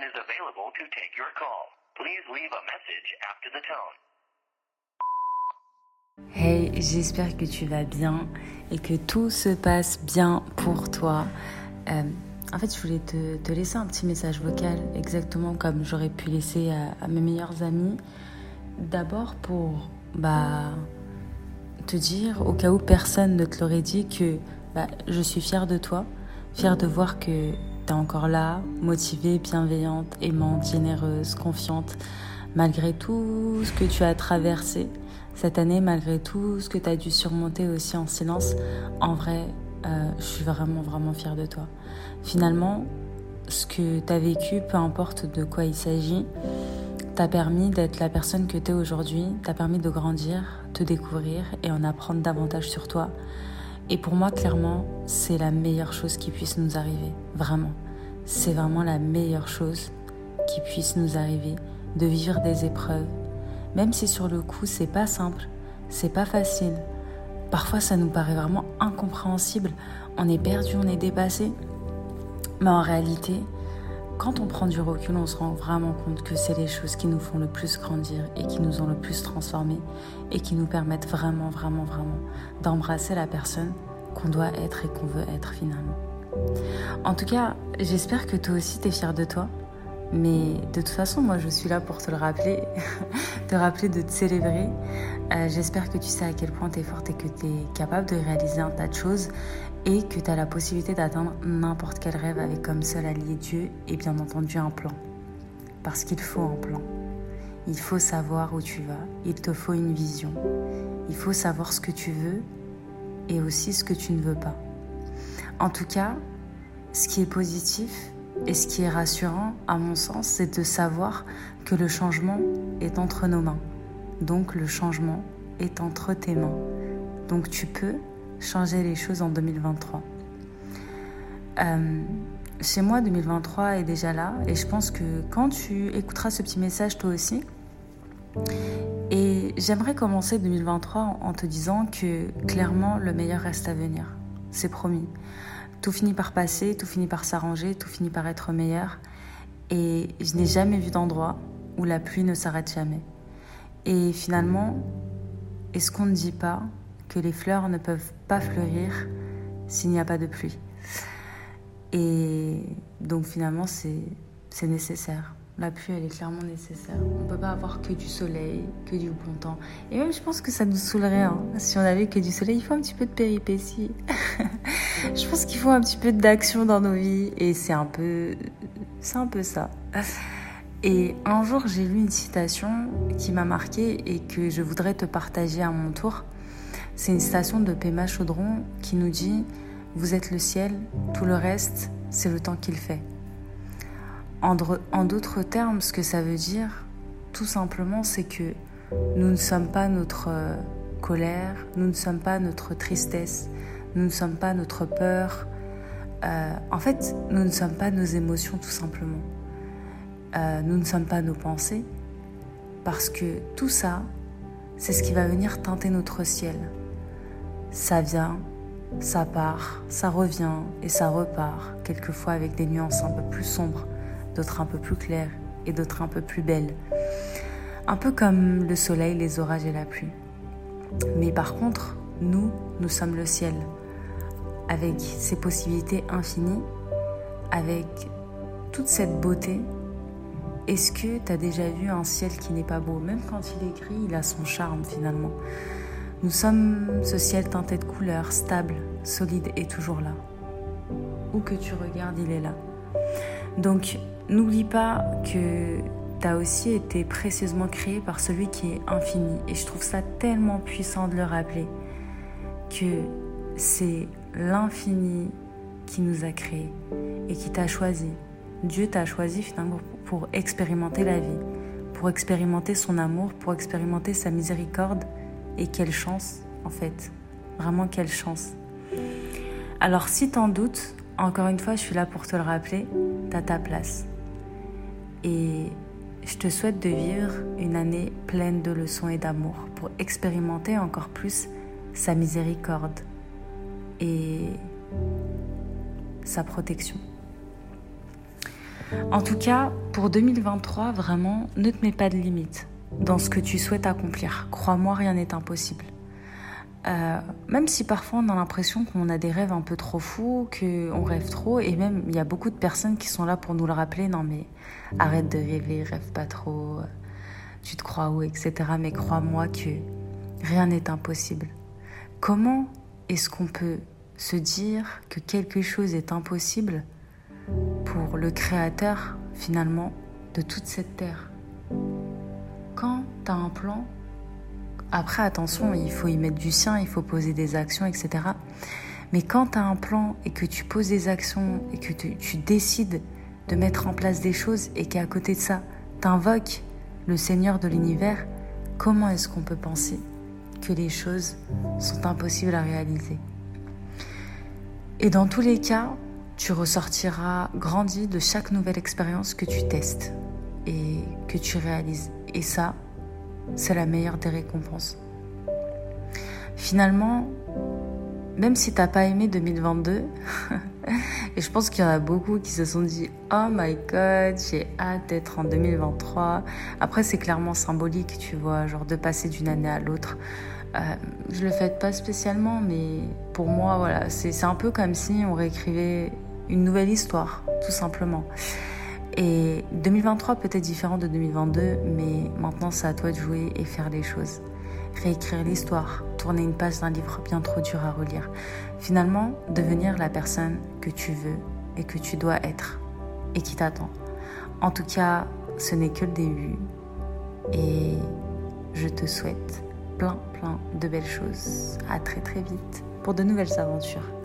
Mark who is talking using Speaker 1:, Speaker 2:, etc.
Speaker 1: one is available to take your call. Please leave a message after the tone.
Speaker 2: Hey, j'espère que tu vas bien et que tout se passe bien pour toi. Euh, en fait, je voulais te, te, laisser un petit message vocal, exactement comme j'aurais pu laisser à, à, mes meilleurs amis. D'abord pour bah, te dire, au cas où personne ne te l'aurait dit, que bah, je suis fière de toi, fière de voir que encore là, motivée, bienveillante, aimante, généreuse, confiante, malgré tout ce que tu as traversé cette année, malgré tout ce que tu as dû surmonter aussi en silence. En vrai, euh, je suis vraiment, vraiment fière de toi. Finalement, ce que tu as vécu, peu importe de quoi il s'agit, t'a permis d'être la personne que tu es aujourd'hui, t'a permis de grandir, te découvrir et en apprendre davantage sur toi. Et pour moi, clairement, c'est la meilleure chose qui puisse nous arriver. Vraiment. C'est vraiment la meilleure chose qui puisse nous arriver de vivre des épreuves. Même si sur le coup, c'est pas simple, c'est pas facile. Parfois, ça nous paraît vraiment incompréhensible. On est perdu, on est dépassé. Mais en réalité, quand on prend du recul, on se rend vraiment compte que c'est les choses qui nous font le plus grandir et qui nous ont le plus transformé et qui nous permettent vraiment, vraiment, vraiment d'embrasser la personne qu'on doit être et qu'on veut être finalement. En tout cas, j'espère que toi aussi t'es fier de toi. Mais de toute façon, moi je suis là pour te le rappeler, te rappeler de te célébrer. Euh, J'espère que tu sais à quel point tu es forte et que tu es capable de réaliser un tas de choses et que tu as la possibilité d'atteindre n'importe quel rêve avec comme seul allié Dieu et bien entendu un plan. Parce qu'il faut un plan. Il faut savoir où tu vas, il te faut une vision. Il faut savoir ce que tu veux et aussi ce que tu ne veux pas. En tout cas, ce qui est positif et ce qui est rassurant, à mon sens, c'est de savoir que le changement est entre nos mains. Donc le changement est entre tes mains. Donc tu peux changer les choses en 2023. Euh, chez moi, 2023 est déjà là et je pense que quand tu écouteras ce petit message toi aussi, et j'aimerais commencer 2023 en te disant que clairement le meilleur reste à venir. C'est promis. Tout finit par passer, tout finit par s'arranger, tout finit par être meilleur. Et je n'ai jamais vu d'endroit où la pluie ne s'arrête jamais. Et finalement, est-ce qu'on ne dit pas que les fleurs ne peuvent pas fleurir s'il n'y a pas de pluie? Et donc finalement, c'est nécessaire. La pluie, elle est clairement nécessaire. On ne peut pas avoir que du soleil, que du bon temps. Et même, je pense que ça nous saoulerait. Hein. Si on avait que du soleil, il faut un petit peu de péripéties. je pense qu'il faut un petit peu d'action dans nos vies. Et c'est un peu, c'est un peu ça. Et un jour, j'ai lu une citation qui m'a marquée et que je voudrais te partager à mon tour. C'est une citation de Pema Chaudron qui nous dit Vous êtes le ciel, tout le reste, c'est le temps qu'il fait. En d'autres termes, ce que ça veut dire, tout simplement, c'est que nous ne sommes pas notre euh, colère, nous ne sommes pas notre tristesse, nous ne sommes pas notre peur. Euh, en fait, nous ne sommes pas nos émotions, tout simplement. Euh, nous ne sommes pas nos pensées, parce que tout ça, c'est ce qui va venir teinter notre ciel. Ça vient, ça part, ça revient et ça repart, quelquefois avec des nuances un peu plus sombres d'autres un peu plus claires et d'autres un peu plus belles. Un peu comme le soleil, les orages et la pluie. Mais par contre, nous, nous sommes le ciel, avec ses possibilités infinies, avec toute cette beauté. Est-ce que tu as déjà vu un ciel qui n'est pas beau? Même quand il est gris, il a son charme finalement. Nous sommes ce ciel teinté de couleurs, stable, solide et toujours là. Où que tu regardes, il est là. Donc, N'oublie pas que tu as aussi été précieusement créé par celui qui est infini. Et je trouve ça tellement puissant de le rappeler que c'est l'infini qui nous a créés et qui t'a choisi. Dieu t'a choisi finalement pour expérimenter la vie, pour expérimenter son amour, pour expérimenter sa miséricorde. Et quelle chance, en fait. Vraiment, quelle chance. Alors, si t'en doutes, encore une fois, je suis là pour te le rappeler, t'as ta place. Et je te souhaite de vivre une année pleine de leçons et d'amour pour expérimenter encore plus sa miséricorde et sa protection. En tout cas, pour 2023, vraiment, ne te mets pas de limites dans ce que tu souhaites accomplir. Crois-moi, rien n'est impossible. Euh, même si parfois on a l'impression qu'on a des rêves un peu trop fous, qu'on rêve trop, et même il y a beaucoup de personnes qui sont là pour nous le rappeler, non mais arrête de rêver, rêve pas trop, tu te crois où, etc. Mais crois-moi que rien n'est impossible. Comment est-ce qu'on peut se dire que quelque chose est impossible pour le créateur finalement de toute cette terre? Quand tu as un plan, après, attention, il faut y mettre du sien, il faut poser des actions, etc. Mais quand tu as un plan et que tu poses des actions et que tu, décides de mettre en place des choses et qu'à côté de ça, tu invoques le Seigneur de l'univers, comment est-ce qu'on peut penser que les choses sont impossibles à réaliser? Et dans tous les cas, tu ressortiras grandi de chaque nouvelle expérience que tu testes et que tu réalises. Et ça, c'est la meilleure des récompenses. Finalement, même si t'as pas aimé 2022, et je pense qu'il y en a beaucoup qui se sont dit Oh my god, j'ai hâte d'être en 2023. Après, c'est clairement symbolique, tu vois, genre de passer d'une année à l'autre. Euh, je le fais pas spécialement, mais pour moi, voilà, c'est un peu comme si on réécrivait une nouvelle histoire, tout simplement. Et 2023 peut être différent de 2022, mais maintenant c'est à toi de jouer et faire les choses. Réécrire l'histoire, tourner une page d'un livre bien trop dur à relire. Finalement, devenir la personne que tu veux et que tu dois être et qui t'attend. En tout cas, ce n'est que le début et je te souhaite plein plein de belles choses. À très très vite pour de nouvelles aventures.